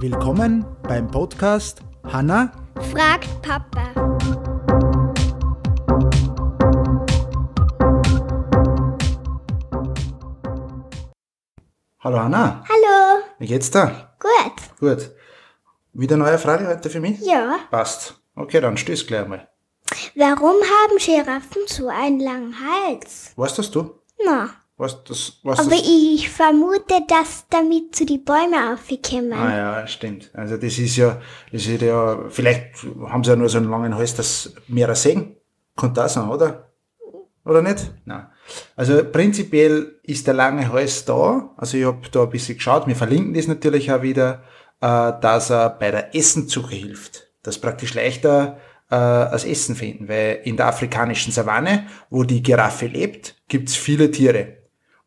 Willkommen beim Podcast Hanna fragt Papa. Hallo Hanna, Hallo. wie geht's da? Gut. Gut. Wieder eine neue Frage heute für mich? Ja. Passt. Okay, dann stöß gleich mal. Warum haben Giraffen so einen langen Hals? Weißt das du? Na. Weißt das? Weißt Aber das? ich vermute, dass damit zu die Bäume aufgekommen. Ah ja, stimmt. Also das ist ja, das ist ja, vielleicht haben sie ja nur so einen langen Hals, dass mehrere sehen. Kann das sein, oder? Oder nicht? Nein. Also prinzipiell ist der lange Hals da. Also ich habe da ein bisschen geschaut, wir verlinken das natürlich auch wieder, äh, dass er bei der Essensuche hilft. Das praktisch leichter äh, als Essen finden, weil in der afrikanischen Savanne, wo die Giraffe lebt, gibt's viele Tiere.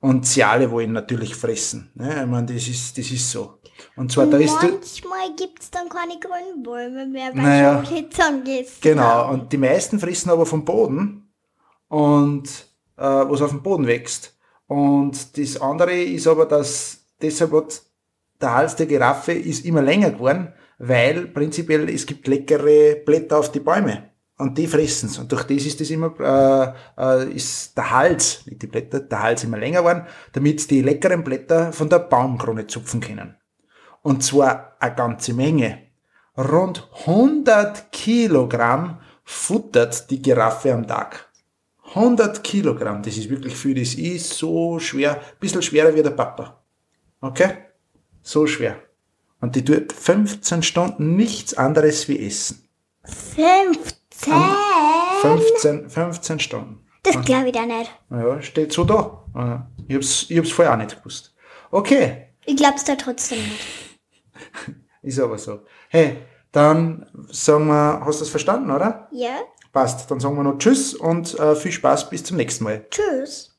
Und sie alle wollen natürlich fressen. Ne? Ich meine, das ist, das ist so. Und zwar, da ist, Manchmal gibt's dann keine grünen Bäume mehr, weil Naja. schon Hitzern gegessen Genau, und die meisten fressen aber vom Boden und äh, was auf dem Boden wächst. Und das andere ist aber, dass deshalb hat der Hals der Giraffe ist immer länger geworden, weil prinzipiell es gibt leckere Blätter auf die Bäume. Und die fressen's. Und durch das ist das immer, äh, äh, ist der Hals, nicht die Blätter, der Hals immer länger geworden, damit die leckeren Blätter von der Baumkrone zupfen können. Und zwar eine ganze Menge. Rund 100 Kilogramm futtert die Giraffe am Tag. 100 Kilogramm, das ist wirklich viel. Das ist so schwer, bisschen schwerer wie der Papa. Okay? So schwer. Und die tut 15 Stunden nichts anderes wie essen. 15? 15, 15 Stunden. Das glaube ich da nicht. Ja, steht so da. Ja, Ich hab's, ich hab's vorher auch nicht gewusst. Okay, Ich glaub's da trotzdem nicht. ist aber so. Hey, dann sagen wir, hast du das verstanden, oder? Ja? Passt. Dann sagen wir noch Tschüss und äh, viel Spaß bis zum nächsten Mal. Tschüss.